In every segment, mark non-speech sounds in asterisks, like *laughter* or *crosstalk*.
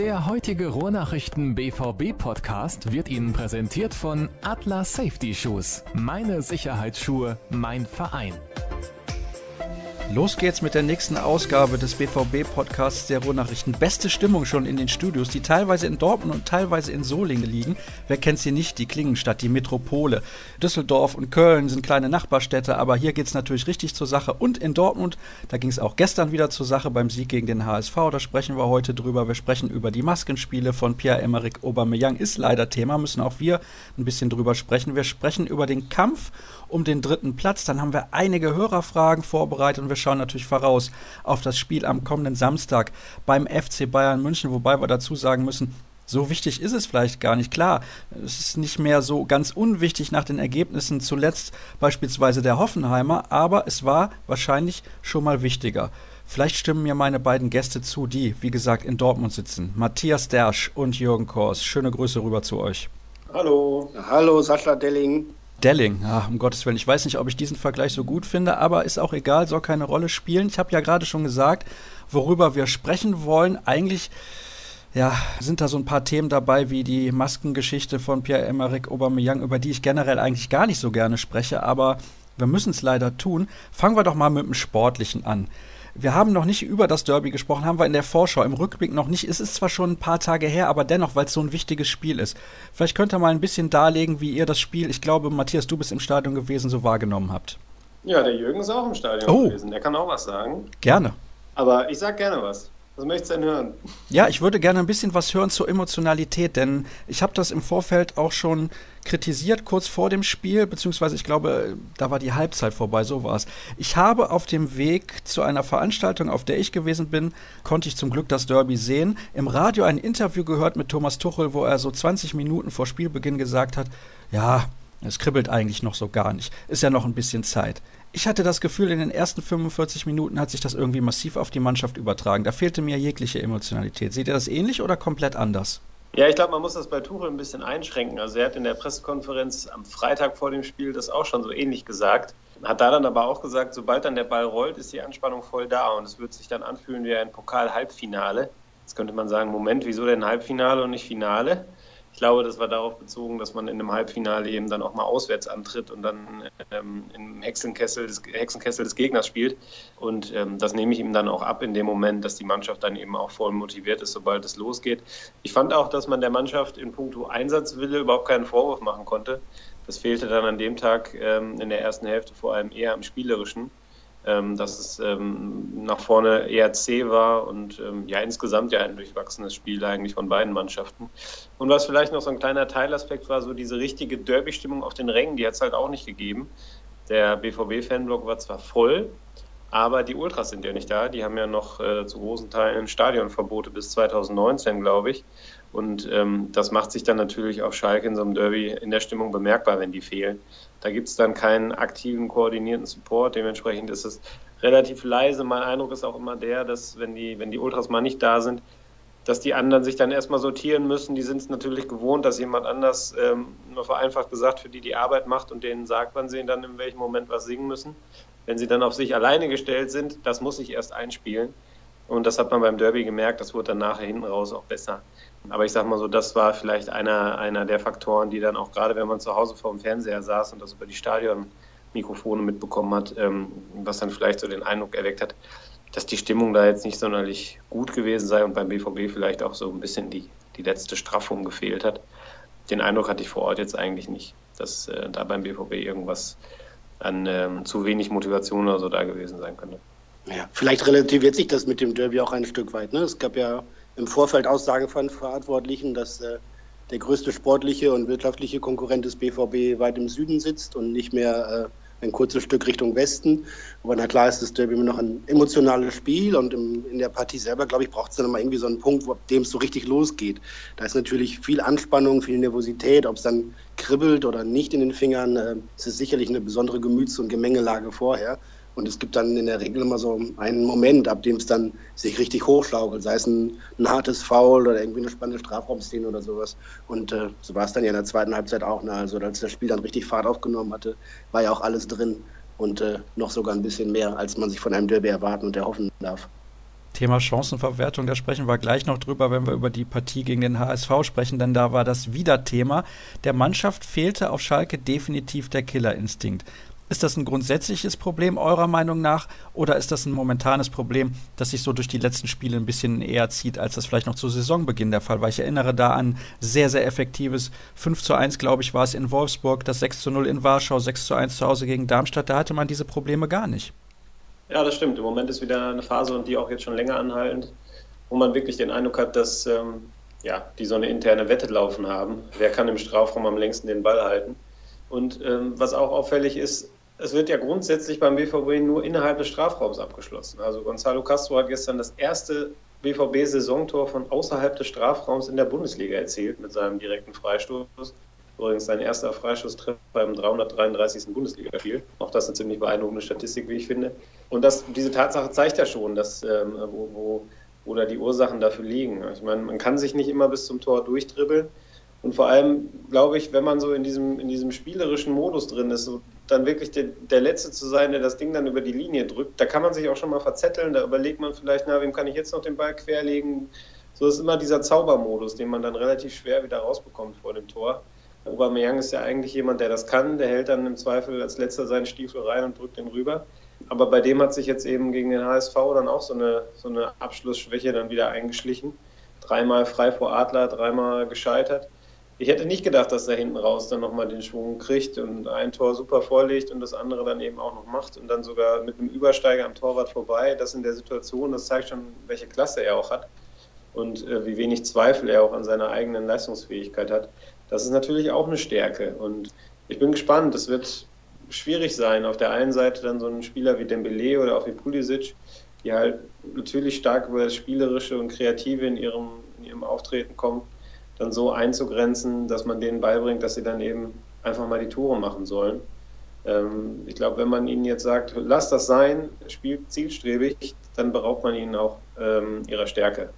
Der heutige Ruhrnachrichten BVB Podcast wird Ihnen präsentiert von Atlas Safety Shoes. Meine Sicherheitsschuhe, mein Verein. Los geht's mit der nächsten Ausgabe des BVB-Podcasts der Ruhrnachrichten. Beste Stimmung schon in den Studios, die teilweise in Dortmund und teilweise in Solingen liegen. Wer kennt sie nicht? Die Klingenstadt, die Metropole. Düsseldorf und Köln sind kleine Nachbarstädte, aber hier geht's natürlich richtig zur Sache. Und in Dortmund, da ging es auch gestern wieder zur Sache beim Sieg gegen den HSV. Da sprechen wir heute drüber. Wir sprechen über die Maskenspiele von Pierre-Emerick Aubameyang. Ist leider Thema, müssen auch wir ein bisschen drüber sprechen. Wir sprechen über den Kampf um den dritten Platz. Dann haben wir einige Hörerfragen vorbereitet und wir schauen natürlich voraus auf das Spiel am kommenden Samstag beim FC Bayern München, wobei wir dazu sagen müssen, so wichtig ist es vielleicht gar nicht. Klar, es ist nicht mehr so ganz unwichtig nach den Ergebnissen zuletzt beispielsweise der Hoffenheimer, aber es war wahrscheinlich schon mal wichtiger. Vielleicht stimmen mir meine beiden Gäste zu, die, wie gesagt, in Dortmund sitzen. Matthias Dersch und Jürgen Kors. Schöne Grüße rüber zu euch. Hallo. Hallo, Sascha Delling. Delling, ja, um Gottes Willen. Ich weiß nicht, ob ich diesen Vergleich so gut finde, aber ist auch egal, soll keine Rolle spielen. Ich habe ja gerade schon gesagt, worüber wir sprechen wollen. Eigentlich ja, sind da so ein paar Themen dabei, wie die Maskengeschichte von Pierre-Emerick Aubameyang, über die ich generell eigentlich gar nicht so gerne spreche, aber wir müssen es leider tun. Fangen wir doch mal mit dem Sportlichen an. Wir haben noch nicht über das Derby gesprochen, haben wir in der Vorschau, im Rückblick noch nicht. Es ist zwar schon ein paar Tage her, aber dennoch, weil es so ein wichtiges Spiel ist. Vielleicht könnt ihr mal ein bisschen darlegen, wie ihr das Spiel, ich glaube, Matthias, du bist im Stadion gewesen, so wahrgenommen habt. Ja, der Jürgen ist auch im Stadion oh. gewesen. Der kann auch was sagen. Gerne. Aber ich sag gerne was. Was möchtest du denn hören? Ja, ich würde gerne ein bisschen was hören zur Emotionalität, denn ich habe das im Vorfeld auch schon kritisiert, kurz vor dem Spiel, beziehungsweise ich glaube, da war die Halbzeit vorbei, so war es. Ich habe auf dem Weg zu einer Veranstaltung, auf der ich gewesen bin, konnte ich zum Glück das Derby sehen, im Radio ein Interview gehört mit Thomas Tuchel, wo er so 20 Minuten vor Spielbeginn gesagt hat, ja, es kribbelt eigentlich noch so gar nicht. Ist ja noch ein bisschen Zeit. Ich hatte das Gefühl, in den ersten 45 Minuten hat sich das irgendwie massiv auf die Mannschaft übertragen. Da fehlte mir jegliche Emotionalität. Seht ihr das ähnlich oder komplett anders? Ja, ich glaube, man muss das bei Tuchel ein bisschen einschränken. Also er hat in der Pressekonferenz am Freitag vor dem Spiel das auch schon so ähnlich gesagt. Hat da dann aber auch gesagt, sobald dann der Ball rollt, ist die Anspannung voll da und es wird sich dann anfühlen wie ein Pokal-Halbfinale. Jetzt könnte man sagen, Moment, wieso denn Halbfinale und nicht Finale? Ich glaube, das war darauf bezogen, dass man in einem Halbfinale eben dann auch mal auswärts antritt und dann ähm, im Hexenkessel des, Hexenkessel des Gegners spielt. Und ähm, das nehme ich ihm dann auch ab in dem Moment, dass die Mannschaft dann eben auch voll motiviert ist, sobald es losgeht. Ich fand auch, dass man der Mannschaft in puncto Einsatzwille überhaupt keinen Vorwurf machen konnte. Das fehlte dann an dem Tag ähm, in der ersten Hälfte vor allem eher am Spielerischen ähm, dass es ähm, nach vorne eher zäh war und ähm, ja insgesamt ja ein durchwachsenes Spiel eigentlich von beiden Mannschaften. Und was vielleicht noch so ein kleiner Teilaspekt war, so diese richtige Derby-Stimmung auf den Rängen, die hat es halt auch nicht gegeben. Der BVB-Fanblock war zwar voll, aber die Ultras sind ja nicht da. Die haben ja noch äh, zu großen Teilen Stadionverbote bis 2019, glaube ich. Und ähm, das macht sich dann natürlich auf Schalke in so einem Derby in der Stimmung bemerkbar, wenn die fehlen. Da gibt es dann keinen aktiven, koordinierten Support. Dementsprechend ist es relativ leise. Mein Eindruck ist auch immer der, dass wenn die, wenn die Ultras mal nicht da sind, dass die anderen sich dann erstmal sortieren müssen. Die sind es natürlich gewohnt, dass jemand anders, ähm, nur vereinfacht gesagt, für die die Arbeit macht und denen sagt, wann sie dann in welchem Moment was singen müssen. Wenn sie dann auf sich alleine gestellt sind, das muss sich erst einspielen. Und das hat man beim Derby gemerkt, das wurde dann nachher hinten raus auch besser. Aber ich sag mal so, das war vielleicht einer, einer der Faktoren, die dann auch gerade, wenn man zu Hause vor dem Fernseher saß und das über die Stadionmikrofone mitbekommen hat, ähm, was dann vielleicht so den Eindruck erweckt hat, dass die Stimmung da jetzt nicht sonderlich gut gewesen sei und beim BVB vielleicht auch so ein bisschen die, die letzte Straffung gefehlt hat. Den Eindruck hatte ich vor Ort jetzt eigentlich nicht, dass äh, da beim BVB irgendwas an ähm, zu wenig Motivation oder so da gewesen sein könnte. Ja, vielleicht relativiert sich das mit dem Derby auch ein Stück weit. Ne? Es gab ja im Vorfeld Aussagen von Verantwortlichen, dass äh, der größte sportliche und wirtschaftliche Konkurrent des BVB weit im Süden sitzt und nicht mehr äh, ein kurzes Stück Richtung Westen. Aber na klar ist das Derby immer noch ein emotionales Spiel und im, in der Partie selber, glaube ich, braucht es dann mal irgendwie so einen Punkt, wo dem es so richtig losgeht. Da ist natürlich viel Anspannung, viel Nervosität, ob es dann kribbelt oder nicht in den Fingern. Äh, es ist sicherlich eine besondere Gemüts- und Gemengelage vorher. Und es gibt dann in der Regel immer so einen Moment, ab dem es dann sich richtig hochschaukelt, sei es ein, ein hartes Foul oder irgendwie eine spannende Strafraumszene oder sowas. Und äh, so war es dann ja in der zweiten Halbzeit auch. Ne? Also als das Spiel dann richtig Fahrt aufgenommen hatte, war ja auch alles drin und äh, noch sogar ein bisschen mehr, als man sich von einem Derby erwarten und erhoffen darf. Thema Chancenverwertung, da sprechen wir gleich noch drüber, wenn wir über die Partie gegen den HSV sprechen, denn da war das wieder Thema. Der Mannschaft fehlte auf Schalke definitiv der Killerinstinkt. Ist das ein grundsätzliches Problem eurer Meinung nach oder ist das ein momentanes Problem, das sich so durch die letzten Spiele ein bisschen eher zieht, als das vielleicht noch zu Saisonbeginn der Fall war? Ich erinnere da an sehr, sehr effektives 5 zu 1, glaube ich, war es in Wolfsburg, das 6 zu 0 in Warschau, 6 zu 1 zu Hause gegen Darmstadt. Da hatte man diese Probleme gar nicht. Ja, das stimmt. Im Moment ist wieder eine Phase und die auch jetzt schon länger anhaltend, wo man wirklich den Eindruck hat, dass ähm, ja, die so eine interne Wette laufen haben. Wer kann im Strafraum am längsten den Ball halten? Und ähm, was auch auffällig ist, es wird ja grundsätzlich beim BVB nur innerhalb des Strafraums abgeschlossen. Also Gonzalo Castro hat gestern das erste BVB-Saisontor von außerhalb des Strafraums in der Bundesliga erzielt mit seinem direkten Freistoß. Übrigens sein erster Freistoßtreffer beim 333. Bundesligaspiel. Auch das eine ziemlich beeindruckende Statistik, wie ich finde. Und das, diese Tatsache zeigt ja schon, dass, ähm, wo, wo, wo da die Ursachen dafür liegen. Ich meine, man kann sich nicht immer bis zum Tor durchdribbeln. Und vor allem glaube ich, wenn man so in diesem, in diesem spielerischen Modus drin ist, so dann wirklich der, der Letzte zu sein, der das Ding dann über die Linie drückt, da kann man sich auch schon mal verzetteln. Da überlegt man vielleicht, na, wem kann ich jetzt noch den Ball querlegen? So ist immer dieser Zaubermodus, den man dann relativ schwer wieder rausbekommt vor dem Tor. Aubameyang ist ja eigentlich jemand, der das kann. Der hält dann im Zweifel als letzter seinen Stiefel rein und drückt den rüber. Aber bei dem hat sich jetzt eben gegen den HSV dann auch so eine, so eine Abschlussschwäche dann wieder eingeschlichen. Dreimal frei vor Adler, dreimal gescheitert ich hätte nicht gedacht, dass er hinten raus dann nochmal den Schwung kriegt und ein Tor super vorlegt und das andere dann eben auch noch macht und dann sogar mit einem Übersteiger am Torwart vorbei. Das in der Situation, das zeigt schon, welche Klasse er auch hat und äh, wie wenig Zweifel er auch an seiner eigenen Leistungsfähigkeit hat. Das ist natürlich auch eine Stärke und ich bin gespannt. Es wird schwierig sein, auf der einen Seite dann so einen Spieler wie Dembele oder auch wie Pulisic, die halt natürlich stark über das Spielerische und Kreative in ihrem, in ihrem Auftreten kommen dann so einzugrenzen, dass man denen beibringt, dass sie dann eben einfach mal die Tore machen sollen. Ähm, ich glaube, wenn man ihnen jetzt sagt, lass das sein, spielt zielstrebig, dann beraubt man ihnen auch ähm, ihrer Stärke.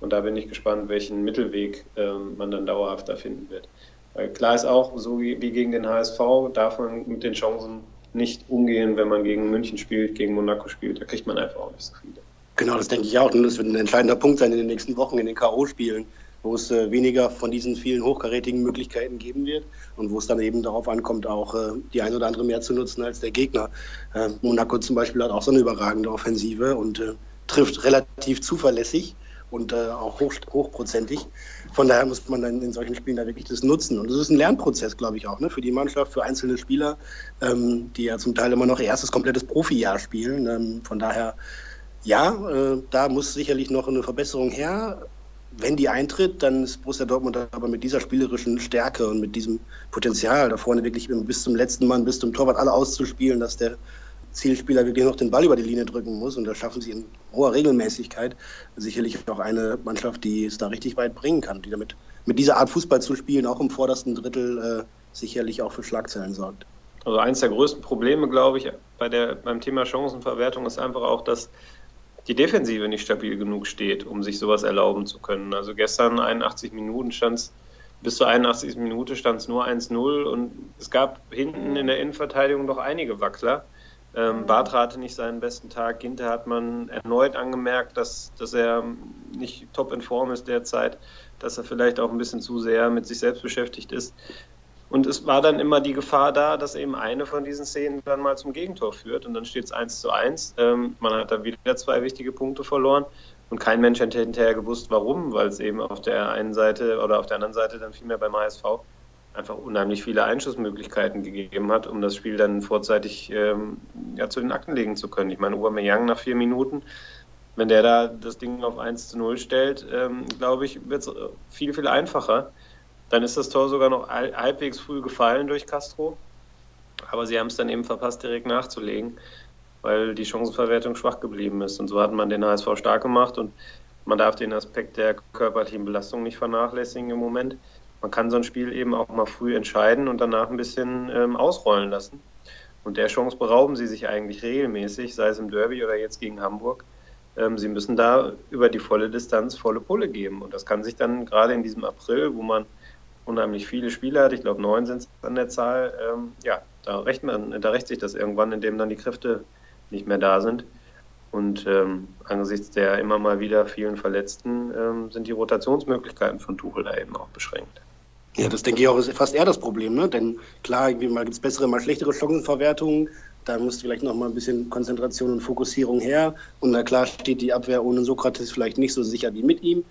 Und da bin ich gespannt, welchen Mittelweg ähm, man dann dauerhaft da finden wird. Weil klar ist auch, so wie, wie gegen den HSV, darf man mit den Chancen nicht umgehen, wenn man gegen München spielt, gegen Monaco spielt. Da kriegt man einfach auch nicht so viele. Genau, das denke ich auch. Und das wird ein entscheidender Punkt sein in den nächsten Wochen in den K.O.-Spielen wo es äh, weniger von diesen vielen hochkarätigen Möglichkeiten geben wird und wo es dann eben darauf ankommt, auch äh, die ein oder andere mehr zu nutzen als der Gegner. Äh, Monaco zum Beispiel hat auch so eine überragende Offensive und äh, trifft relativ zuverlässig und äh, auch hoch, hochprozentig. Von daher muss man dann in solchen Spielen da wirklich das nutzen. Und das ist ein Lernprozess, glaube ich, auch ne? für die Mannschaft, für einzelne Spieler, ähm, die ja zum Teil immer noch ihr erstes komplettes Profijahr spielen. Ähm, von daher, ja, äh, da muss sicherlich noch eine Verbesserung her wenn die eintritt, dann ist Borussia Dortmund aber mit dieser spielerischen Stärke und mit diesem Potenzial da vorne wirklich bis zum letzten Mann, bis zum Torwart alle auszuspielen, dass der Zielspieler wirklich noch den Ball über die Linie drücken muss. Und das schaffen sie in hoher Regelmäßigkeit. Sicherlich auch eine Mannschaft, die es da richtig weit bringen kann, die damit mit dieser Art Fußball zu spielen, auch im vordersten Drittel, äh, sicherlich auch für Schlagzeilen sorgt. Also eines der größten Probleme, glaube ich, bei der, beim Thema Chancenverwertung ist einfach auch, dass die Defensive nicht stabil genug steht, um sich sowas erlauben zu können. Also gestern 81 Minuten stand es, bis zur 81. Minute stand es nur 1-0 und es gab hinten in der Innenverteidigung noch einige Wackler. Ähm, Bartra hatte nicht seinen besten Tag. Ginter hat man erneut angemerkt, dass, dass er nicht top in Form ist derzeit, dass er vielleicht auch ein bisschen zu sehr mit sich selbst beschäftigt ist. Und es war dann immer die Gefahr da, dass eben eine von diesen Szenen dann mal zum Gegentor führt und dann steht es 1 zu 1. Ähm, man hat dann wieder zwei wichtige Punkte verloren und kein Mensch hätte hinterher gewusst, warum, weil es eben auf der einen Seite oder auf der anderen Seite dann vielmehr beim HSV einfach unheimlich viele Einschussmöglichkeiten gegeben hat, um das Spiel dann vorzeitig ähm, ja, zu den Akten legen zu können. Ich meine, Aubameyang nach vier Minuten, wenn der da das Ding auf 1 zu 0 stellt, ähm, glaube ich, wird es viel, viel einfacher. Dann ist das Tor sogar noch halbwegs früh gefallen durch Castro. Aber sie haben es dann eben verpasst, direkt nachzulegen, weil die Chancenverwertung schwach geblieben ist. Und so hat man den HSV stark gemacht und man darf den Aspekt der körperlichen Belastung nicht vernachlässigen im Moment. Man kann so ein Spiel eben auch mal früh entscheiden und danach ein bisschen ähm, ausrollen lassen. Und der Chance berauben sie sich eigentlich regelmäßig, sei es im Derby oder jetzt gegen Hamburg. Ähm, sie müssen da über die volle Distanz volle Pulle geben. Und das kann sich dann gerade in diesem April, wo man unheimlich viele Spieler hat, ich glaube neun sind es an der Zahl, ähm, ja, da rächt, man, da rächt sich das irgendwann, indem dann die Kräfte nicht mehr da sind. Und ähm, angesichts der immer mal wieder vielen Verletzten ähm, sind die Rotationsmöglichkeiten von Tuchel da eben auch beschränkt. Ja, das denke ich auch, ist fast eher das Problem, ne? Denn klar, irgendwie mal gibt es bessere, mal schlechtere Chancenverwertungen. Da muss vielleicht noch mal ein bisschen Konzentration und Fokussierung her. Und na klar steht die Abwehr ohne Sokrates vielleicht nicht so sicher wie mit ihm.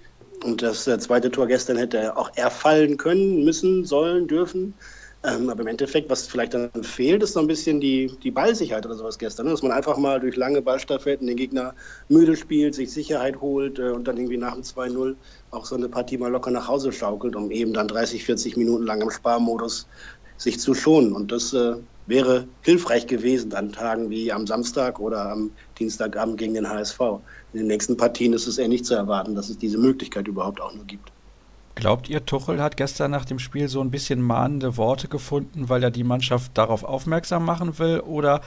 Und das zweite Tor gestern hätte auch er fallen können, müssen, sollen, dürfen. Ähm, aber im Endeffekt, was vielleicht dann fehlt, ist so ein bisschen die, die Ballsicherheit oder sowas gestern. Ne? Dass man einfach mal durch lange Ballstaffetten den Gegner müde spielt, sich Sicherheit holt äh, und dann irgendwie nach dem 2-0 auch so eine Partie mal locker nach Hause schaukelt, um eben dann 30, 40 Minuten lang im Sparmodus sich zu schonen. Und das äh, wäre hilfreich gewesen an Tagen wie am Samstag oder am Dienstagabend gegen den HSV. In den nächsten Partien ist es eher nicht zu erwarten, dass es diese Möglichkeit überhaupt auch nur gibt. Glaubt ihr, Tuchel hat gestern nach dem Spiel so ein bisschen mahnende Worte gefunden, weil er die Mannschaft darauf aufmerksam machen will oder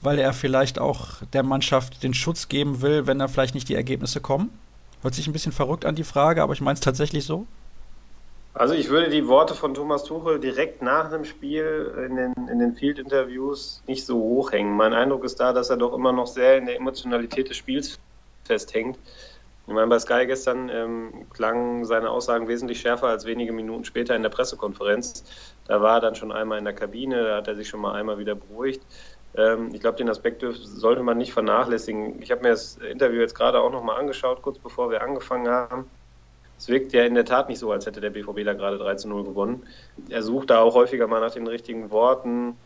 weil er vielleicht auch der Mannschaft den Schutz geben will, wenn da vielleicht nicht die Ergebnisse kommen? Hört sich ein bisschen verrückt an die Frage, aber ich meine es tatsächlich so. Also ich würde die Worte von Thomas Tuchel direkt nach dem Spiel in den, in den Field-Interviews nicht so hochhängen. Mein Eindruck ist da, dass er doch immer noch sehr in der Emotionalität des Spiels festhängt. Ich meine, bei Sky gestern ähm, klangen seine Aussagen wesentlich schärfer als wenige Minuten später in der Pressekonferenz. Da war er dann schon einmal in der Kabine, da hat er sich schon mal einmal wieder beruhigt. Ähm, ich glaube, den Aspekt sollte man nicht vernachlässigen. Ich habe mir das Interview jetzt gerade auch nochmal angeschaut, kurz bevor wir angefangen haben. Es wirkt ja in der Tat nicht so, als hätte der BVB da gerade 3 zu 0 gewonnen. Er sucht da auch häufiger mal nach den richtigen Worten,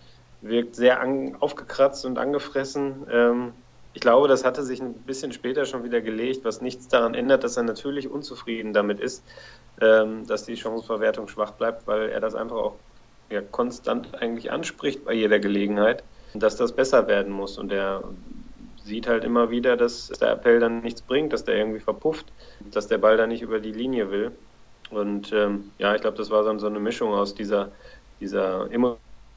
wirkt sehr aufgekratzt und angefressen. Ähm, ich glaube, das hatte sich ein bisschen später schon wieder gelegt, was nichts daran ändert, dass er natürlich unzufrieden damit ist, ähm, dass die Chancenverwertung schwach bleibt, weil er das einfach auch ja, konstant eigentlich anspricht bei jeder Gelegenheit, dass das besser werden muss. Und er sieht halt immer wieder, dass der Appell dann nichts bringt, dass der irgendwie verpufft, dass der Ball dann nicht über die Linie will. Und ähm, ja, ich glaube, das war dann so eine Mischung aus dieser, dieser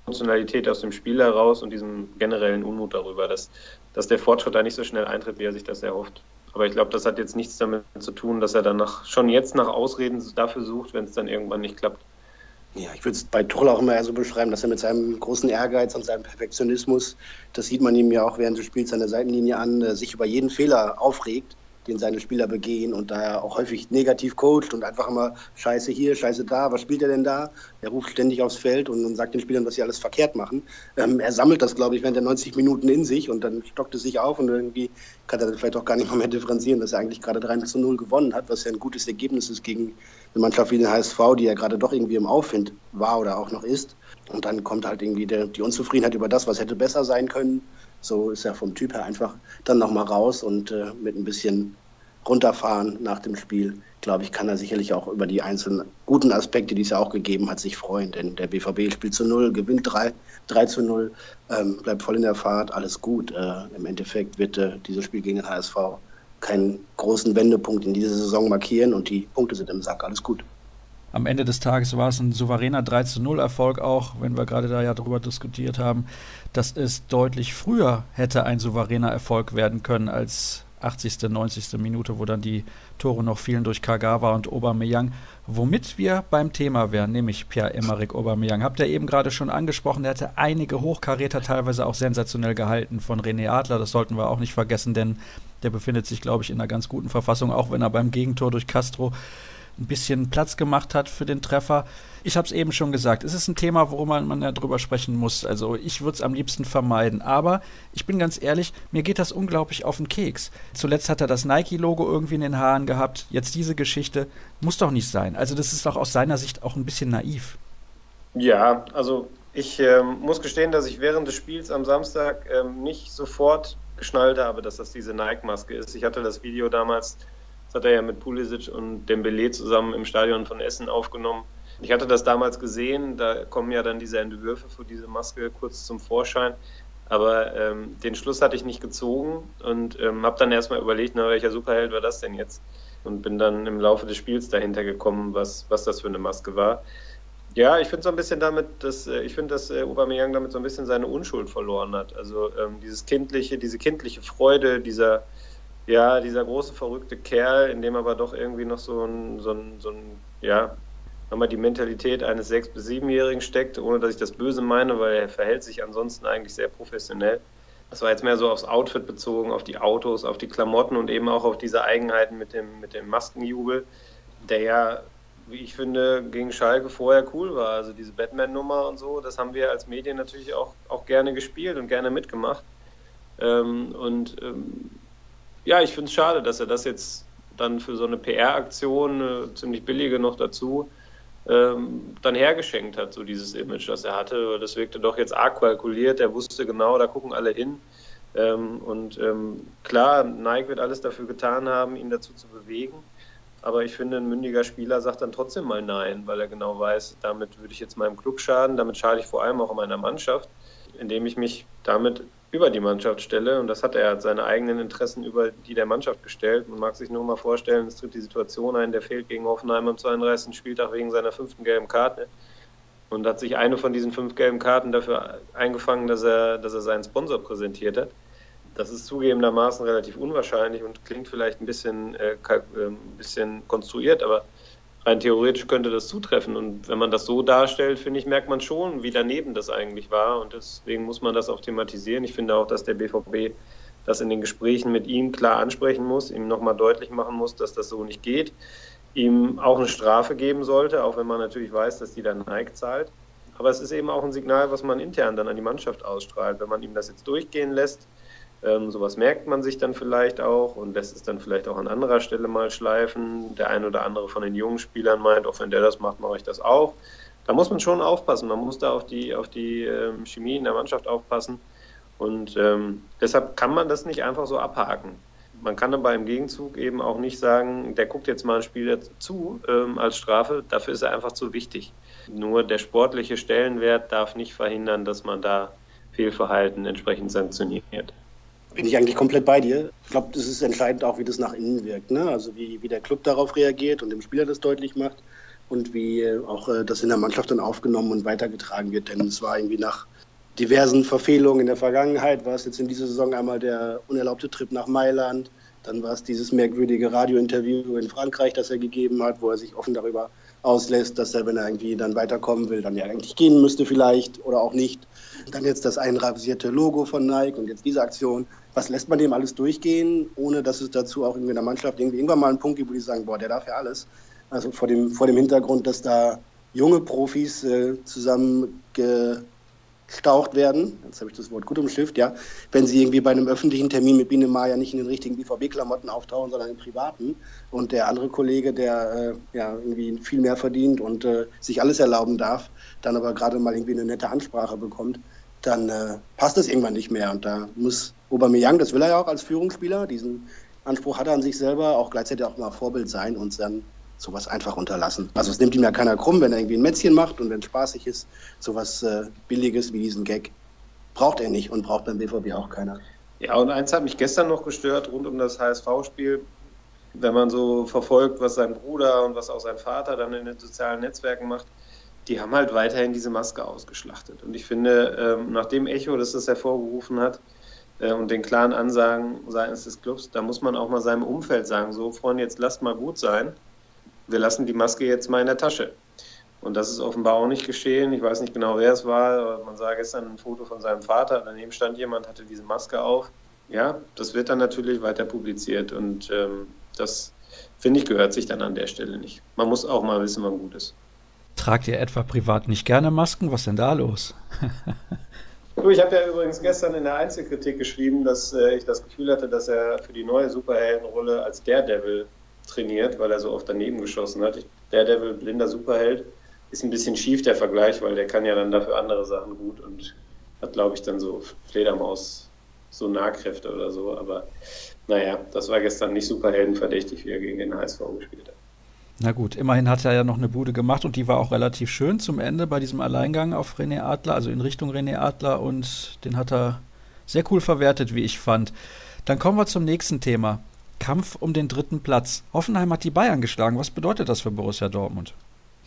Emotionalität aus dem Spiel heraus und diesem generellen Unmut darüber, dass, dass der Fortschritt da nicht so schnell eintritt, wie er sich das erhofft. Aber ich glaube, das hat jetzt nichts damit zu tun, dass er dann nach, schon jetzt nach Ausreden dafür sucht, wenn es dann irgendwann nicht klappt. Ja, ich würde es bei Tuchel auch immer so beschreiben, dass er mit seinem großen Ehrgeiz und seinem Perfektionismus, das sieht man ihm ja auch während des Spiels an der Seitenlinie an, äh, sich über jeden Fehler aufregt den seine Spieler begehen und da er auch häufig negativ coacht und einfach immer Scheiße hier, Scheiße da, was spielt er denn da? Er ruft ständig aufs Feld und, und sagt den Spielern, was sie alles verkehrt machen. Ähm, er sammelt das, glaube ich, während der 90 Minuten in sich und dann stockt es sich auf und irgendwie kann er vielleicht auch gar nicht *laughs* mehr differenzieren, dass er eigentlich gerade 3 zu 0 gewonnen hat, was ja ein gutes Ergebnis ist gegen eine Mannschaft wie den HSV, die ja gerade doch irgendwie im Aufwind war oder auch noch ist. Und dann kommt halt irgendwie der, die Unzufriedenheit über das, was hätte besser sein können. So ist er vom Typ her einfach dann nochmal raus und äh, mit ein bisschen runterfahren nach dem Spiel, glaube ich, kann er sicherlich auch über die einzelnen guten Aspekte, die es ja auch gegeben hat, sich freuen. Denn der BVB spielt zu null, gewinnt 3, 3 zu 0, ähm, bleibt voll in der Fahrt, alles gut. Äh, Im Endeffekt wird äh, dieses Spiel gegen den HSV keinen großen Wendepunkt in dieser Saison markieren und die Punkte sind im Sack, alles gut. Am Ende des Tages war es ein souveräner 3 zu 0 Erfolg auch, wenn wir gerade da ja drüber diskutiert haben, dass es deutlich früher hätte ein souveräner Erfolg werden können als 80., 90. Minute, wo dann die Tore noch fielen durch Kagawa und Aubameyang. Womit wir beim Thema wären, nämlich Pierre-Emerick Aubameyang. Habt ihr eben gerade schon angesprochen, der hatte einige Hochkaräter teilweise auch sensationell gehalten von René Adler. Das sollten wir auch nicht vergessen, denn der befindet sich, glaube ich, in einer ganz guten Verfassung, auch wenn er beim Gegentor durch Castro ein bisschen Platz gemacht hat für den Treffer. Ich habe es eben schon gesagt, es ist ein Thema, worüber man, ja drüber sprechen muss. Also ich würde es am liebsten vermeiden. Aber ich bin ganz ehrlich, mir geht das unglaublich auf den Keks. Zuletzt hat er das Nike-Logo irgendwie in den Haaren gehabt. Jetzt diese Geschichte. Muss doch nicht sein. Also das ist doch aus seiner Sicht auch ein bisschen naiv. Ja, also ich ähm, muss gestehen, dass ich während des Spiels am Samstag ähm, nicht sofort geschnallt habe, dass das diese Nike-Maske ist. Ich hatte das Video damals das hat er ja mit Pulisic und Dembele zusammen im Stadion von Essen aufgenommen. Ich hatte das damals gesehen, da kommen ja dann diese Entwürfe für diese Maske kurz zum Vorschein. Aber ähm, den Schluss hatte ich nicht gezogen und ähm, habe dann erstmal überlegt, na, welcher Superheld war das denn jetzt? Und bin dann im Laufe des Spiels dahinter gekommen, was, was das für eine Maske war. Ja, ich finde so ein bisschen damit, dass äh, ich finde, dass äh, Aubameyang damit so ein bisschen seine Unschuld verloren hat. Also ähm, dieses kindliche, diese kindliche Freude, dieser ja, dieser große verrückte Kerl, in dem aber doch irgendwie noch so ein, so ein, so ein ja, nochmal die Mentalität eines sechs- bis siebenjährigen steckt, ohne dass ich das böse meine, weil er verhält sich ansonsten eigentlich sehr professionell. Das war jetzt mehr so aufs Outfit bezogen, auf die Autos, auf die Klamotten und eben auch auf diese Eigenheiten mit dem, mit dem Maskenjubel, der ja, wie ich finde, gegen Schalke vorher cool war. Also diese Batman-Nummer und so, das haben wir als Medien natürlich auch, auch gerne gespielt und gerne mitgemacht. Ähm, und ähm, ja, ich finde es schade, dass er das jetzt dann für so eine PR-Aktion, eine ziemlich billige noch dazu, ähm, dann hergeschenkt hat, so dieses Image, das er hatte. Das wirkte doch jetzt arg kalkuliert. Er wusste genau, da gucken alle hin. Ähm, und ähm, klar, Nike wird alles dafür getan haben, ihn dazu zu bewegen. Aber ich finde, ein mündiger Spieler sagt dann trotzdem mal Nein, weil er genau weiß, damit würde ich jetzt meinem Club schaden, damit schade ich vor allem auch meiner Mannschaft, indem ich mich damit über die Mannschaft stelle. Und das hat er, hat seine eigenen Interessen über die der Mannschaft gestellt. Man mag sich nur mal vorstellen, es tritt die Situation ein, der fehlt gegen Hoffenheim am 32. Spieltag wegen seiner fünften gelben Karte. Und hat sich eine von diesen fünf gelben Karten dafür eingefangen, dass er, dass er seinen Sponsor präsentiert hat. Das ist zugegebenermaßen relativ unwahrscheinlich und klingt vielleicht ein bisschen, äh, ein bisschen konstruiert, aber rein theoretisch könnte das zutreffen. Und wenn man das so darstellt, finde ich, merkt man schon, wie daneben das eigentlich war. Und deswegen muss man das auch thematisieren. Ich finde auch, dass der BVB das in den Gesprächen mit ihm klar ansprechen muss, ihm nochmal deutlich machen muss, dass das so nicht geht, ihm auch eine Strafe geben sollte, auch wenn man natürlich weiß, dass die dann Nike zahlt. Aber es ist eben auch ein Signal, was man intern dann an die Mannschaft ausstrahlt. Wenn man ihm das jetzt durchgehen lässt, ähm, sowas merkt man sich dann vielleicht auch und lässt es dann vielleicht auch an anderer Stelle mal schleifen. Der ein oder andere von den jungen Spielern meint, auch wenn der das macht, mache ich das auch. Da muss man schon aufpassen. Man muss da auf die, auf die ähm, Chemie in der Mannschaft aufpassen. Und ähm, deshalb kann man das nicht einfach so abhaken. Man kann aber im Gegenzug eben auch nicht sagen, der guckt jetzt mal ein Spiel zu ähm, als Strafe. Dafür ist er einfach zu wichtig. Nur der sportliche Stellenwert darf nicht verhindern, dass man da Fehlverhalten entsprechend sanktioniert bin ich eigentlich komplett bei dir. Ich glaube, das ist entscheidend auch, wie das nach innen wirkt. Ne? Also wie, wie der Club darauf reagiert und dem Spieler das deutlich macht und wie auch äh, das in der Mannschaft dann aufgenommen und weitergetragen wird. Denn es war irgendwie nach diversen Verfehlungen in der Vergangenheit, war es jetzt in dieser Saison einmal der unerlaubte Trip nach Mailand, dann war es dieses merkwürdige Radiointerview in Frankreich, das er gegeben hat, wo er sich offen darüber auslässt, dass er, wenn er irgendwie dann weiterkommen will, dann ja eigentlich gehen müsste vielleicht oder auch nicht. Dann jetzt das einrasierte Logo von Nike und jetzt diese Aktion was lässt man dem alles durchgehen, ohne dass es dazu auch irgendwie in der Mannschaft irgendwie irgendwann mal einen Punkt gibt, wo die sagen, boah, der darf ja alles. Also vor dem, vor dem Hintergrund, dass da junge Profis äh, zusammengestaucht werden, jetzt habe ich das Wort gut umschifft, ja, wenn sie irgendwie bei einem öffentlichen Termin mit Biene Maya nicht in den richtigen BVB-Klamotten auftauchen, sondern in privaten. Und der andere Kollege, der äh, ja irgendwie viel mehr verdient und äh, sich alles erlauben darf, dann aber gerade mal irgendwie eine nette Ansprache bekommt, dann äh, passt das irgendwann nicht mehr. Und da muss Aubameyang, das will er ja auch als Führungsspieler, diesen Anspruch hat er an sich selber, auch gleichzeitig auch mal Vorbild sein und dann sowas einfach unterlassen. Also es nimmt ihm ja keiner krumm, wenn er irgendwie ein Mätzchen macht und wenn es spaßig ist, sowas äh, Billiges wie diesen Gag braucht er nicht und braucht beim BVB auch keiner. Ja, und eins hat mich gestern noch gestört rund um das HSV-Spiel, wenn man so verfolgt, was sein Bruder und was auch sein Vater dann in den sozialen Netzwerken macht die haben halt weiterhin diese Maske ausgeschlachtet. Und ich finde, ähm, nachdem Echo das, das hervorgerufen hat äh, und den klaren Ansagen seitens des Clubs, da muss man auch mal seinem Umfeld sagen, so Freunde, jetzt lasst mal gut sein. Wir lassen die Maske jetzt mal in der Tasche. Und das ist offenbar auch nicht geschehen. Ich weiß nicht genau, wer es war, aber man sah gestern ein Foto von seinem Vater. Daneben stand jemand, hatte diese Maske auf. Ja, das wird dann natürlich weiter publiziert. Und ähm, das, finde ich, gehört sich dann an der Stelle nicht. Man muss auch mal wissen, wann gut ist. Tragt ihr etwa privat nicht gerne Masken? Was ist denn da los? *laughs* ich habe ja übrigens gestern in der Einzelkritik geschrieben, dass äh, ich das Gefühl hatte, dass er für die neue Superheldenrolle als Daredevil trainiert, weil er so oft daneben geschossen hat. Daredevil, blinder Superheld, ist ein bisschen schief der Vergleich, weil der kann ja dann dafür andere Sachen gut und hat, glaube ich, dann so Fledermaus, so Nahkräfte oder so. Aber naja, das war gestern nicht Superheldenverdächtig, wie er gegen den HSV gespielt hat. Na gut, immerhin hat er ja noch eine Bude gemacht und die war auch relativ schön zum Ende bei diesem Alleingang auf René Adler, also in Richtung René Adler und den hat er sehr cool verwertet, wie ich fand. Dann kommen wir zum nächsten Thema. Kampf um den dritten Platz. Hoffenheim hat die Bayern geschlagen. Was bedeutet das für Borussia Dortmund?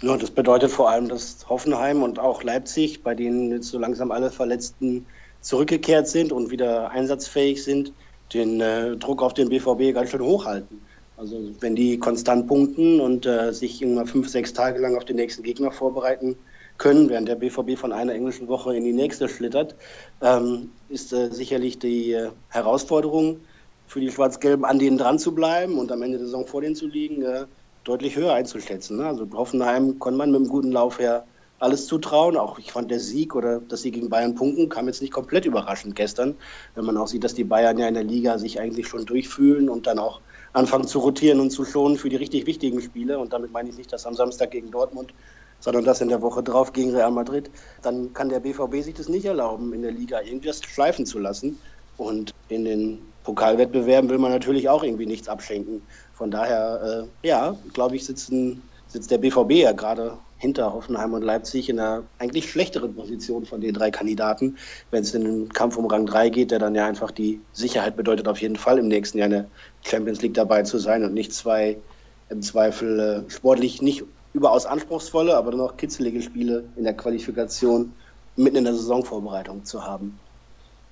Ja, das bedeutet vor allem, dass Hoffenheim und auch Leipzig, bei denen jetzt so langsam alle Verletzten zurückgekehrt sind und wieder einsatzfähig sind, den äh, Druck auf den BVB ganz schön hochhalten. Also wenn die konstant punkten und äh, sich immer fünf, sechs Tage lang auf den nächsten Gegner vorbereiten, können, während der BVB von einer englischen Woche in die nächste schlittert, ähm, ist äh, sicherlich die äh, Herausforderung für die Schwarz-Gelben, an denen dran zu bleiben und am Ende der Saison vor denen zu liegen, äh, deutlich höher einzuschätzen. Ne? Also Hoffenheim konnte man mit einem guten Lauf her alles zutrauen. Auch ich fand der Sieg oder dass sie gegen Bayern punkten, kam jetzt nicht komplett überraschend gestern, wenn man auch sieht, dass die Bayern ja in der Liga sich eigentlich schon durchfühlen und dann auch anfangen zu rotieren und zu schonen für die richtig wichtigen Spiele. Und damit meine ich nicht das am Samstag gegen Dortmund, sondern das in der Woche drauf gegen Real Madrid. Dann kann der BVB sich das nicht erlauben, in der Liga irgendwas schleifen zu lassen. Und in den Pokalwettbewerben will man natürlich auch irgendwie nichts abschenken. Von daher, äh, ja, glaube ich, sitzen, sitzt der BVB ja gerade hinter Hoffenheim und Leipzig in einer eigentlich schlechteren Position von den drei Kandidaten, wenn es in den Kampf um Rang 3 geht, der dann ja einfach die Sicherheit bedeutet, auf jeden Fall im nächsten Jahr in der Champions League dabei zu sein und nicht zwei im Zweifel äh, sportlich nicht überaus anspruchsvolle, aber dann auch kitzelige Spiele in der Qualifikation mitten in der Saisonvorbereitung zu haben.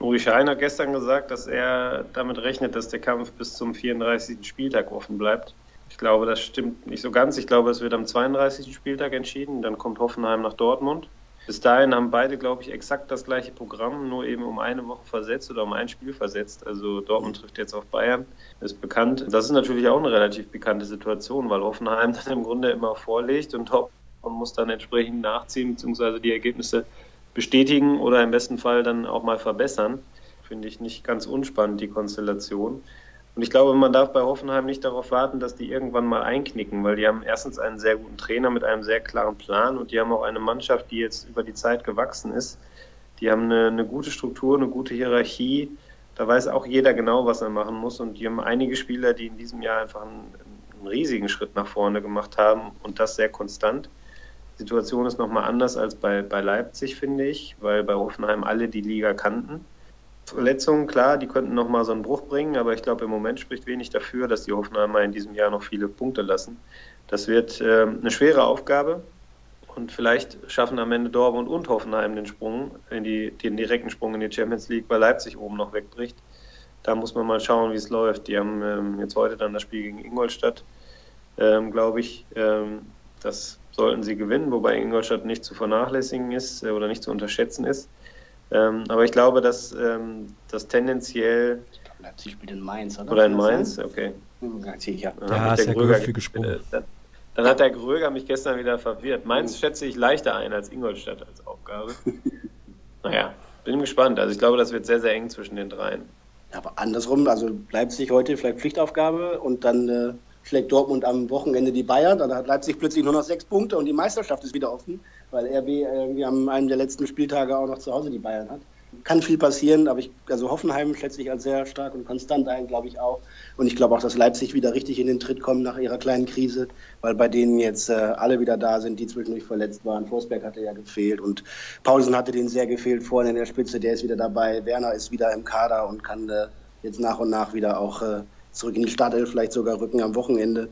Uri Schein hat gestern gesagt, dass er damit rechnet, dass der Kampf bis zum 34. Spieltag offen bleibt. Ich glaube, das stimmt nicht so ganz. Ich glaube, es wird am 32. Spieltag entschieden. Dann kommt Hoffenheim nach Dortmund. Bis dahin haben beide, glaube ich, exakt das gleiche Programm, nur eben um eine Woche versetzt oder um ein Spiel versetzt. Also Dortmund trifft jetzt auf Bayern, ist bekannt. Das ist natürlich auch eine relativ bekannte Situation, weil Hoffenheim *laughs* dann im Grunde immer vorlegt und Dortmund muss dann entsprechend nachziehen, beziehungsweise die Ergebnisse bestätigen oder im besten Fall dann auch mal verbessern. Finde ich nicht ganz unspannend, die Konstellation. Und ich glaube, man darf bei Hoffenheim nicht darauf warten, dass die irgendwann mal einknicken, weil die haben erstens einen sehr guten Trainer mit einem sehr klaren Plan und die haben auch eine Mannschaft, die jetzt über die Zeit gewachsen ist. Die haben eine, eine gute Struktur, eine gute Hierarchie. Da weiß auch jeder genau, was er machen muss. Und die haben einige Spieler, die in diesem Jahr einfach einen, einen riesigen Schritt nach vorne gemacht haben und das sehr konstant. Die Situation ist nochmal anders als bei, bei Leipzig, finde ich, weil bei Hoffenheim alle die Liga kannten Verletzungen, klar, die könnten nochmal so einen Bruch bringen, aber ich glaube, im Moment spricht wenig dafür, dass die Hoffenheimer in diesem Jahr noch viele Punkte lassen. Das wird äh, eine schwere Aufgabe und vielleicht schaffen am Ende Dortmund und Hoffenheim den Sprung, in die, den direkten Sprung in die Champions League, weil Leipzig oben noch wegbricht. Da muss man mal schauen, wie es läuft. Die haben ähm, jetzt heute dann das Spiel gegen Ingolstadt, ähm, glaube ich. Ähm, das sollten sie gewinnen, wobei Ingolstadt nicht zu vernachlässigen ist äh, oder nicht zu unterschätzen ist. Ähm, aber ich glaube, dass ähm, das tendenziell. Leipzig spielt in Mainz, oder? Oder in Mainz, okay. Ja, ja ist der Gröger gesprungen. Dann, dann, hat der Gröger mich gestern wieder verwirrt. Mainz schätze ich leichter ein als Ingolstadt als Aufgabe. *laughs* naja, bin gespannt. Also ich glaube, das wird sehr, sehr eng zwischen den dreien. Aber andersrum, also Leipzig heute vielleicht Pflichtaufgabe und dann äh, schlägt Dortmund am Wochenende die Bayern. Dann hat Leipzig plötzlich nur noch sechs Punkte und die Meisterschaft ist wieder offen weil RB irgendwie am einem der letzten Spieltage auch noch zu Hause die Bayern hat. Kann viel passieren, aber ich, also Hoffenheim schätze ich als sehr stark und konstant ein, glaube ich auch. Und ich glaube auch, dass Leipzig wieder richtig in den Tritt kommt nach ihrer kleinen Krise, weil bei denen jetzt äh, alle wieder da sind, die zwischendurch verletzt waren. Forsberg hatte ja gefehlt und Paulsen hatte den sehr gefehlt vorne in der Spitze, der ist wieder dabei. Werner ist wieder im Kader und kann äh, jetzt nach und nach wieder auch äh, zurück in die Startelf vielleicht sogar rücken am Wochenende.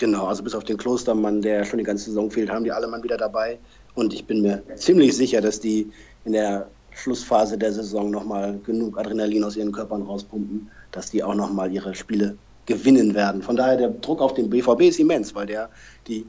Genau, also bis auf den Klostermann, der schon die ganze Saison fehlt, haben die alle Mann wieder dabei. Und ich bin mir ziemlich sicher, dass die in der Schlussphase der Saison nochmal genug Adrenalin aus ihren Körpern rauspumpen, dass die auch nochmal ihre Spiele gewinnen werden. Von daher der Druck auf den BVB ist immens, weil der die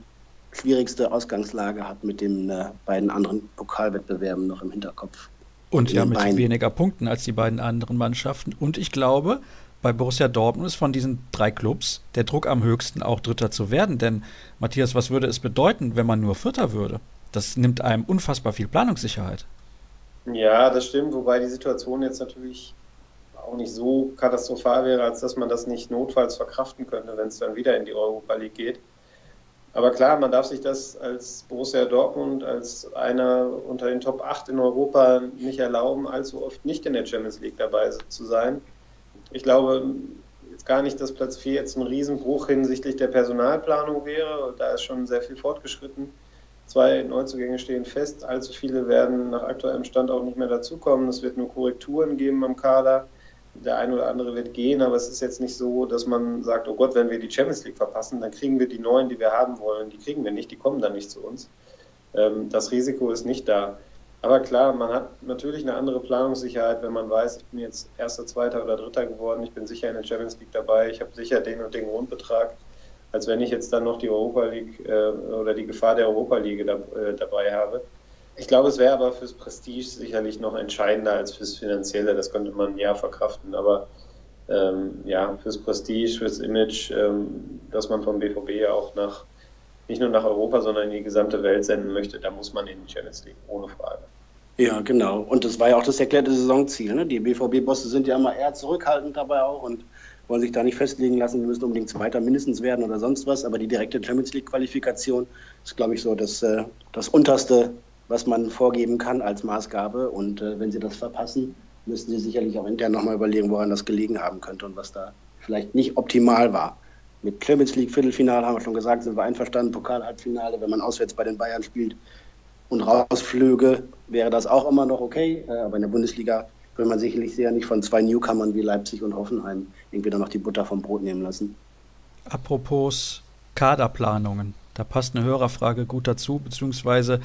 schwierigste Ausgangslage hat mit den äh, beiden anderen Pokalwettbewerben noch im Hinterkopf. Und ja, mit Beinen. weniger Punkten als die beiden anderen Mannschaften. Und ich glaube, bei Borussia Dortmund ist von diesen drei Clubs der Druck am höchsten, auch Dritter zu werden. Denn, Matthias, was würde es bedeuten, wenn man nur Vierter würde? Das nimmt einem unfassbar viel Planungssicherheit. Ja, das stimmt, wobei die Situation jetzt natürlich auch nicht so katastrophal wäre, als dass man das nicht notfalls verkraften könnte, wenn es dann wieder in die Europa League geht. Aber klar, man darf sich das als Borussia Dortmund, als einer unter den Top 8 in Europa nicht erlauben, allzu oft nicht in der Champions League dabei zu sein. Ich glaube jetzt gar nicht, dass Platz 4 jetzt ein Riesenbruch hinsichtlich der Personalplanung wäre. Da ist schon sehr viel fortgeschritten. Zwei Neuzugänge stehen fest. Allzu viele werden nach aktuellem Stand auch nicht mehr dazukommen. Es wird nur Korrekturen geben am Kader. Der eine oder andere wird gehen, aber es ist jetzt nicht so, dass man sagt, oh Gott, wenn wir die Champions League verpassen, dann kriegen wir die neuen, die wir haben wollen. Die kriegen wir nicht, die kommen dann nicht zu uns. Ähm, das Risiko ist nicht da. Aber klar, man hat natürlich eine andere Planungssicherheit, wenn man weiß, ich bin jetzt Erster, Zweiter oder Dritter geworden, ich bin sicher in der Champions League dabei, ich habe sicher den und den Grundbetrag als wenn ich jetzt dann noch die Europa League äh, oder die Gefahr der Europa League da, äh, dabei habe. Ich glaube, es wäre aber fürs Prestige sicherlich noch entscheidender als fürs Finanzielle. Das könnte man ja verkraften. Aber ähm, ja, fürs Prestige, fürs Image, ähm, dass man vom BVB auch nach nicht nur nach Europa, sondern in die gesamte Welt senden möchte, da muss man in die Champions League, ohne Frage. Ja, genau. Und das war ja auch das erklärte Saisonziel. Ne? Die BVB-Bosse sind ja immer eher zurückhaltend dabei auch und wollen sich da nicht festlegen lassen, wir müssen unbedingt Zweiter mindestens werden oder sonst was. Aber die direkte Champions League-Qualifikation ist, glaube ich, so das, äh, das Unterste, was man vorgeben kann als Maßgabe. Und äh, wenn sie das verpassen, müssen sie sicherlich auch intern nochmal überlegen, woran das gelegen haben könnte und was da vielleicht nicht optimal war. Mit Champions League Viertelfinale haben wir schon gesagt, sind wir einverstanden. Pokal-Halbfinale, wenn man auswärts bei den Bayern spielt und rausflöge, wäre das auch immer noch okay. Äh, aber in der Bundesliga will man sicherlich sehr nicht von zwei Newcomern wie Leipzig und Hoffenheim irgendwie dann noch die Butter vom Brot nehmen lassen. Apropos Kaderplanungen, da passt eine Hörerfrage gut dazu, beziehungsweise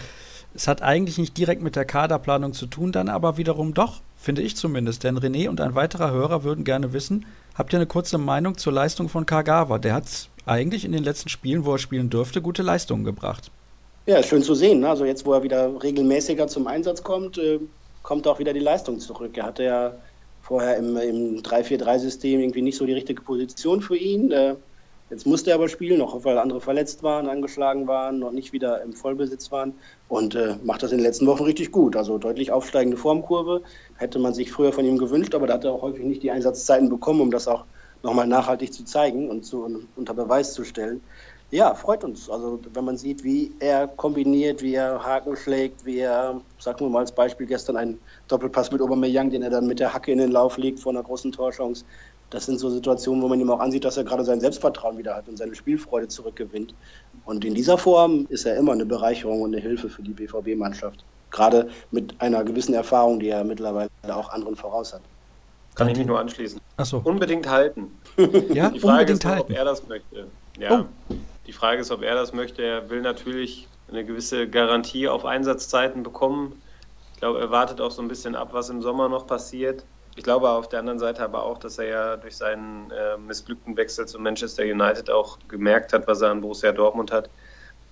es hat eigentlich nicht direkt mit der Kaderplanung zu tun, dann aber wiederum doch, finde ich zumindest. Denn René und ein weiterer Hörer würden gerne wissen, habt ihr eine kurze Meinung zur Leistung von Kagawa? Der hat eigentlich in den letzten Spielen, wo er spielen durfte, gute Leistungen gebracht. Ja, schön zu sehen. Ne? Also jetzt, wo er wieder regelmäßiger zum Einsatz kommt, äh, kommt auch wieder die Leistung zurück. Er hatte ja vorher im, im 3-4-3-System irgendwie nicht so die richtige Position für ihn. Äh, jetzt musste er aber spielen, auch weil andere verletzt waren, angeschlagen waren, noch nicht wieder im Vollbesitz waren und äh, macht das in den letzten Wochen richtig gut. Also deutlich aufsteigende Formkurve. Hätte man sich früher von ihm gewünscht, aber da hat er auch häufig nicht die Einsatzzeiten bekommen, um das auch nochmal nachhaltig zu zeigen und zu, unter Beweis zu stellen. Ja, freut uns. Also wenn man sieht, wie er kombiniert, wie er Haken schlägt, wie er, sagen wir mal als Beispiel gestern einen Doppelpass mit Aubameyang, den er dann mit der Hacke in den Lauf legt vor einer großen Torchance. Das sind so Situationen, wo man ihm auch ansieht, dass er gerade sein Selbstvertrauen wieder hat und seine Spielfreude zurückgewinnt. Und in dieser Form ist er immer eine Bereicherung und eine Hilfe für die BVB-Mannschaft. Gerade mit einer gewissen Erfahrung, die er mittlerweile auch anderen voraus hat. Kann ich mich nur anschließen. Ach so. Unbedingt halten. ja, die Frage unbedingt ist, halten. ob er das möchte. Ja. Oh. Die Frage ist, ob er das möchte. Er will natürlich eine gewisse Garantie auf Einsatzzeiten bekommen. Ich glaube, er wartet auch so ein bisschen ab, was im Sommer noch passiert. Ich glaube auf der anderen Seite aber auch, dass er ja durch seinen äh, missglückten Wechsel zu Manchester United auch gemerkt hat, was er an Borussia Dortmund hat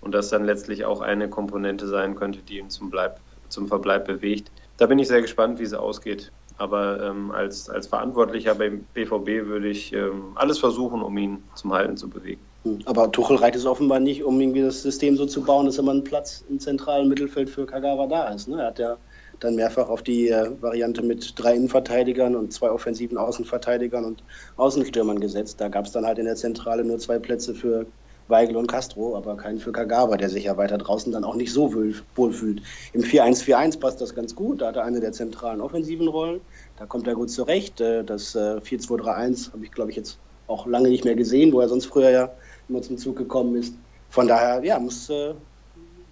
und das dann letztlich auch eine Komponente sein könnte, die ihn zum, Bleib, zum Verbleib bewegt. Da bin ich sehr gespannt, wie es ausgeht. Aber ähm, als, als Verantwortlicher beim BVB würde ich ähm, alles versuchen, um ihn zum Halten zu bewegen. Aber Tuchel reicht es offenbar nicht, um irgendwie das System so zu bauen, dass immer ein Platz im zentralen Mittelfeld für Kagawa da ist. Ne? Er hat ja dann mehrfach auf die äh, Variante mit drei Innenverteidigern und zwei offensiven Außenverteidigern und Außenstürmern gesetzt. Da gab es dann halt in der Zentrale nur zwei Plätze für Weigel und Castro, aber keinen für Kagawa, der sich ja weiter draußen dann auch nicht so wohl fühlt. Im 4-1-4-1 passt das ganz gut. Da hat er eine der zentralen offensiven Rollen. Da kommt er gut zurecht. Äh, das 4-2-3-1 habe ich, glaube ich, jetzt auch lange nicht mehr gesehen, wo er sonst früher ja immer zum Zug gekommen ist. Von daher, ja, muss, äh,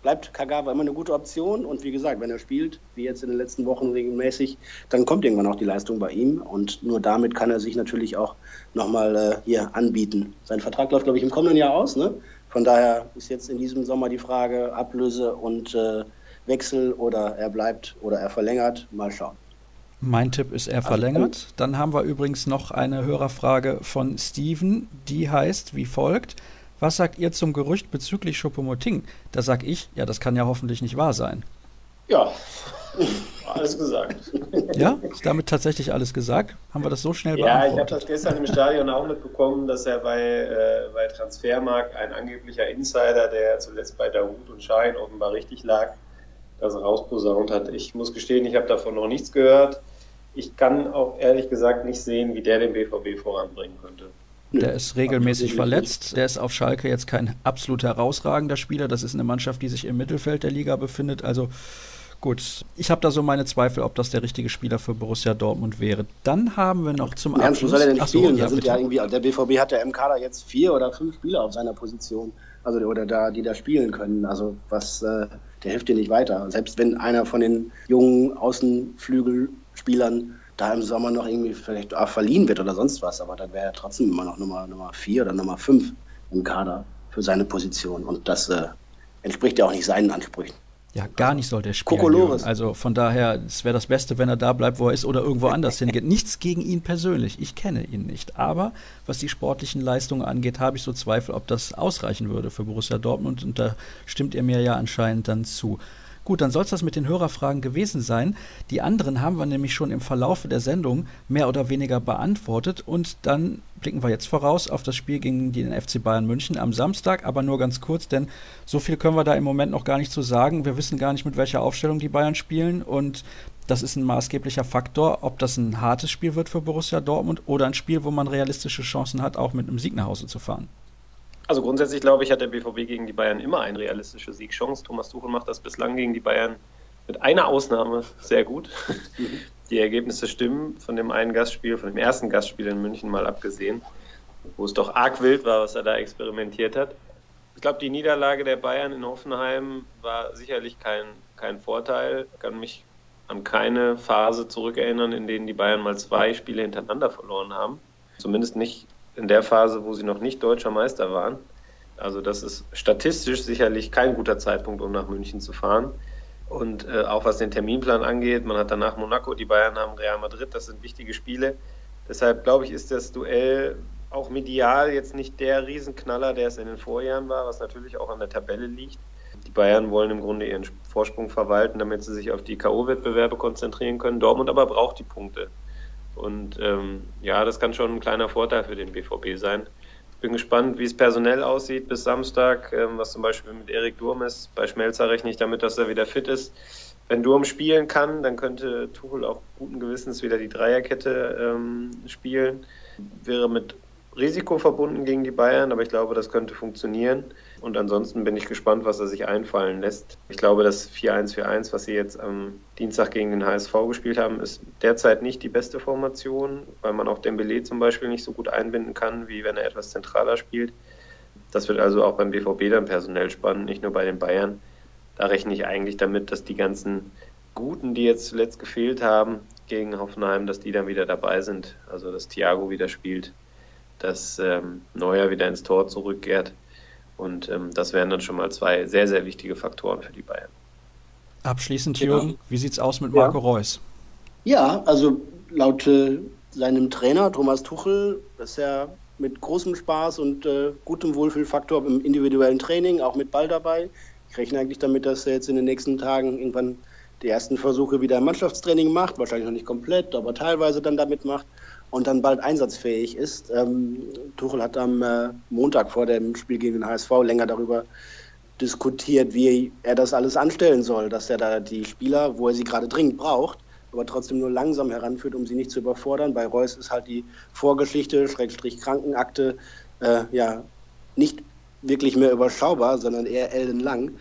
bleibt Kagawa immer eine gute Option. Und wie gesagt, wenn er spielt, wie jetzt in den letzten Wochen regelmäßig, dann kommt irgendwann auch die Leistung bei ihm. Und nur damit kann er sich natürlich auch nochmal äh, hier anbieten. Sein Vertrag läuft, glaube ich, im kommenden Jahr aus. Ne? Von daher ist jetzt in diesem Sommer die Frage Ablöse und äh, Wechsel oder er bleibt oder er verlängert. Mal schauen. Mein Tipp ist, er verlängert. Dann haben wir übrigens noch eine Hörerfrage von Steven, die heißt wie folgt. Was sagt ihr zum Gerücht bezüglich Choupo-Moting? Da sag ich, ja, das kann ja hoffentlich nicht wahr sein. Ja, *laughs* alles gesagt. *laughs* Ja, ist damit tatsächlich alles gesagt? Haben wir das so schnell Ja, beantwortet? ich habe das gestern im Stadion auch mitbekommen, dass er bei, äh, bei Transfermarkt ein angeblicher Insider, der zuletzt bei Dahoud und Schein offenbar richtig lag, das rausposaunt hat. Ich muss gestehen, ich habe davon noch nichts gehört. Ich kann auch ehrlich gesagt nicht sehen, wie der den BVB voranbringen könnte. Der ist regelmäßig verletzt. Der ist auf Schalke jetzt kein absolut herausragender Spieler. Das ist eine Mannschaft, die sich im Mittelfeld der Liga befindet. Also gut, ich habe da so meine Zweifel, ob das der richtige Spieler für Borussia Dortmund wäre. Dann haben wir noch zum Abschluss. soll er denn nicht Ach so, spielen? ja, ja irgendwie, der BVB hat ja im Kader jetzt vier oder fünf Spieler auf seiner Position, also oder da, die da spielen können. Also was, äh, der hilft dir nicht weiter. Selbst wenn einer von den jungen Außenflügelspielern da im Sommer noch irgendwie vielleicht auch verliehen wird oder sonst was, aber dann wäre er trotzdem immer noch Nummer, Nummer vier oder Nummer fünf im Kader für seine Position. Und das äh, entspricht ja auch nicht seinen Ansprüchen. Ja, gar nicht soll der spielen. Kokolores. Also von daher, es wäre das Beste, wenn er da bleibt, wo er ist oder irgendwo anders hingeht. Nichts gegen ihn persönlich. Ich kenne ihn nicht. Aber was die sportlichen Leistungen angeht, habe ich so Zweifel, ob das ausreichen würde für Borussia Dortmund. Und da stimmt er mir ja anscheinend dann zu. Gut, dann soll es das mit den Hörerfragen gewesen sein. Die anderen haben wir nämlich schon im Verlauf der Sendung mehr oder weniger beantwortet. Und dann blicken wir jetzt voraus auf das Spiel gegen den FC Bayern München am Samstag, aber nur ganz kurz, denn so viel können wir da im Moment noch gar nicht zu sagen. Wir wissen gar nicht, mit welcher Aufstellung die Bayern spielen. Und das ist ein maßgeblicher Faktor, ob das ein hartes Spiel wird für Borussia Dortmund oder ein Spiel, wo man realistische Chancen hat, auch mit einem Sieg nach Hause zu fahren. Also grundsätzlich glaube ich, hat der BVB gegen die Bayern immer eine realistische Siegchance. Thomas Tuchel macht das bislang gegen die Bayern mit einer Ausnahme sehr gut. Mhm. Die Ergebnisse stimmen von dem einen Gastspiel, von dem ersten Gastspiel in München mal abgesehen, wo es doch arg wild war, was er da experimentiert hat. Ich glaube, die Niederlage der Bayern in Hoffenheim war sicherlich kein, kein Vorteil. Ich kann mich an keine Phase zurückerinnern, in denen die Bayern mal zwei Spiele hintereinander verloren haben. Zumindest nicht in der Phase, wo sie noch nicht deutscher Meister waren. Also das ist statistisch sicherlich kein guter Zeitpunkt, um nach München zu fahren. Und äh, auch was den Terminplan angeht, man hat danach Monaco, die Bayern haben Real Madrid, das sind wichtige Spiele. Deshalb glaube ich, ist das Duell auch medial jetzt nicht der Riesenknaller, der es in den Vorjahren war, was natürlich auch an der Tabelle liegt. Die Bayern wollen im Grunde ihren Vorsprung verwalten, damit sie sich auf die K.O.-Wettbewerbe konzentrieren können. Dortmund aber braucht die Punkte. Und ähm, ja, das kann schon ein kleiner Vorteil für den BVB sein. Ich bin gespannt, wie es personell aussieht bis Samstag, ähm, was zum Beispiel mit Erik Durm ist. Bei Schmelzer rechne ich damit, dass er wieder fit ist. Wenn Durm spielen kann, dann könnte Tuchel auch guten Gewissens wieder die Dreierkette ähm, spielen. Wäre mit Risiko verbunden gegen die Bayern, aber ich glaube, das könnte funktionieren. Und ansonsten bin ich gespannt, was er sich einfallen lässt. Ich glaube, das 4-1-4-1, was sie jetzt am Dienstag gegen den HSV gespielt haben, ist derzeit nicht die beste Formation, weil man auch Dembele zum Beispiel nicht so gut einbinden kann, wie wenn er etwas zentraler spielt. Das wird also auch beim BVB dann personell spannend, nicht nur bei den Bayern. Da rechne ich eigentlich damit, dass die ganzen Guten, die jetzt zuletzt gefehlt haben gegen Hoffenheim, dass die dann wieder dabei sind. Also dass Thiago wieder spielt, dass ähm, Neuer wieder ins Tor zurückkehrt und ähm, das wären dann schon mal zwei sehr, sehr wichtige Faktoren für die Bayern. Abschließend, genau. Jürgen, wie sieht es aus mit Marco ja. Reus? Ja, also laut äh, seinem Trainer Thomas Tuchel ist er mit großem Spaß und äh, gutem Wohlfühlfaktor im individuellen Training, auch mit Ball dabei. Ich rechne eigentlich damit, dass er jetzt in den nächsten Tagen irgendwann die ersten Versuche wieder im Mannschaftstraining macht, wahrscheinlich noch nicht komplett, aber teilweise dann damit macht und dann bald einsatzfähig ist. Ähm, Tuchel hat am äh, Montag vor dem Spiel gegen den HSV länger darüber diskutiert, wie er das alles anstellen soll, dass er da die Spieler, wo er sie gerade dringend braucht, aber trotzdem nur langsam heranführt, um sie nicht zu überfordern. Bei Reus ist halt die Vorgeschichte, Schrägstrich Krankenakte, äh, ja, nicht wirklich mehr überschaubar, sondern eher ellenlang.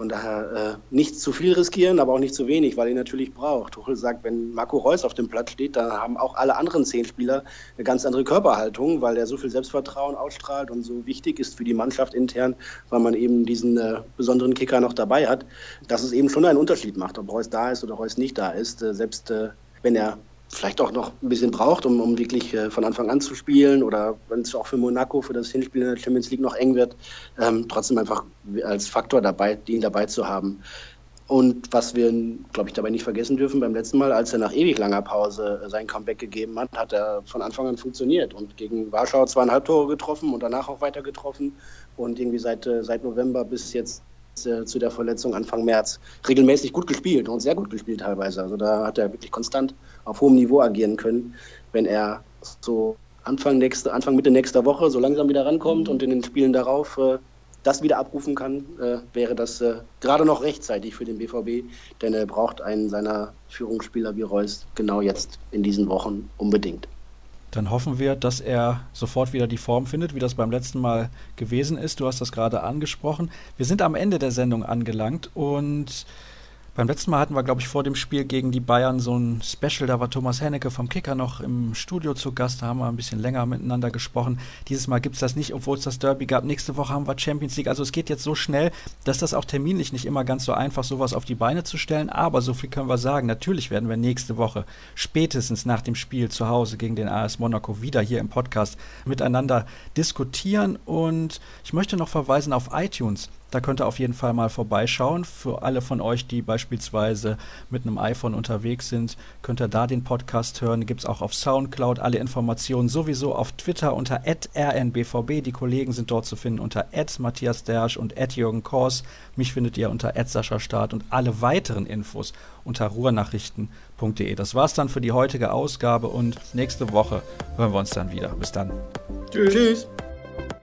Von daher äh, nicht zu viel riskieren, aber auch nicht zu wenig, weil er natürlich braucht. Tuchel sagt, wenn Marco Reus auf dem Platz steht, dann haben auch alle anderen zehn Spieler eine ganz andere Körperhaltung, weil er so viel Selbstvertrauen ausstrahlt und so wichtig ist für die Mannschaft intern, weil man eben diesen äh, besonderen Kicker noch dabei hat, dass es eben schon einen Unterschied macht, ob Reus da ist oder Reus nicht da ist. Äh, selbst äh, wenn er vielleicht auch noch ein bisschen braucht, um, um wirklich äh, von Anfang an zu spielen oder wenn es auch für Monaco für das Hinspiel in der Champions League noch eng wird, ähm, trotzdem einfach als Faktor dabei, ihn dabei zu haben. Und was wir, glaube ich, dabei nicht vergessen dürfen, beim letzten Mal, als er nach ewig langer Pause äh, sein Comeback gegeben hat, hat er von Anfang an funktioniert und gegen Warschau zweieinhalb Tore getroffen und danach auch weiter getroffen und irgendwie seit, äh, seit November bis jetzt äh, zu der Verletzung Anfang März regelmäßig gut gespielt und sehr gut gespielt teilweise. Also da hat er wirklich konstant auf hohem Niveau agieren können, wenn er so Anfang, nächste, Anfang Mitte nächster Woche so langsam wieder rankommt und in den Spielen darauf äh, das wieder abrufen kann, äh, wäre das äh, gerade noch rechtzeitig für den BVB, denn er braucht einen seiner Führungsspieler wie Reus genau jetzt in diesen Wochen unbedingt. Dann hoffen wir, dass er sofort wieder die Form findet, wie das beim letzten Mal gewesen ist. Du hast das gerade angesprochen. Wir sind am Ende der Sendung angelangt und beim letzten Mal hatten wir, glaube ich, vor dem Spiel gegen die Bayern so ein Special. Da war Thomas Hennecke vom Kicker noch im Studio zu Gast. Da haben wir ein bisschen länger miteinander gesprochen. Dieses Mal gibt es das nicht, obwohl es das Derby gab. Nächste Woche haben wir Champions League. Also es geht jetzt so schnell, dass das auch terminlich nicht immer ganz so einfach sowas auf die Beine zu stellen. Aber so viel können wir sagen. Natürlich werden wir nächste Woche spätestens nach dem Spiel zu Hause gegen den AS Monaco wieder hier im Podcast miteinander diskutieren. Und ich möchte noch verweisen auf iTunes. Da könnt ihr auf jeden Fall mal vorbeischauen. Für alle von euch, die beispielsweise mit einem iPhone unterwegs sind, könnt ihr da den Podcast hören. Gibt es auch auf Soundcloud alle Informationen sowieso auf Twitter unter rnbvb. Die Kollegen sind dort zu finden unter Matthias Dersch und Jürgen Kors. Mich findet ihr unter Sascha Staat und alle weiteren Infos unter ruhrnachrichten.de. Das war's dann für die heutige Ausgabe und nächste Woche hören wir uns dann wieder. Bis dann. Tschüss.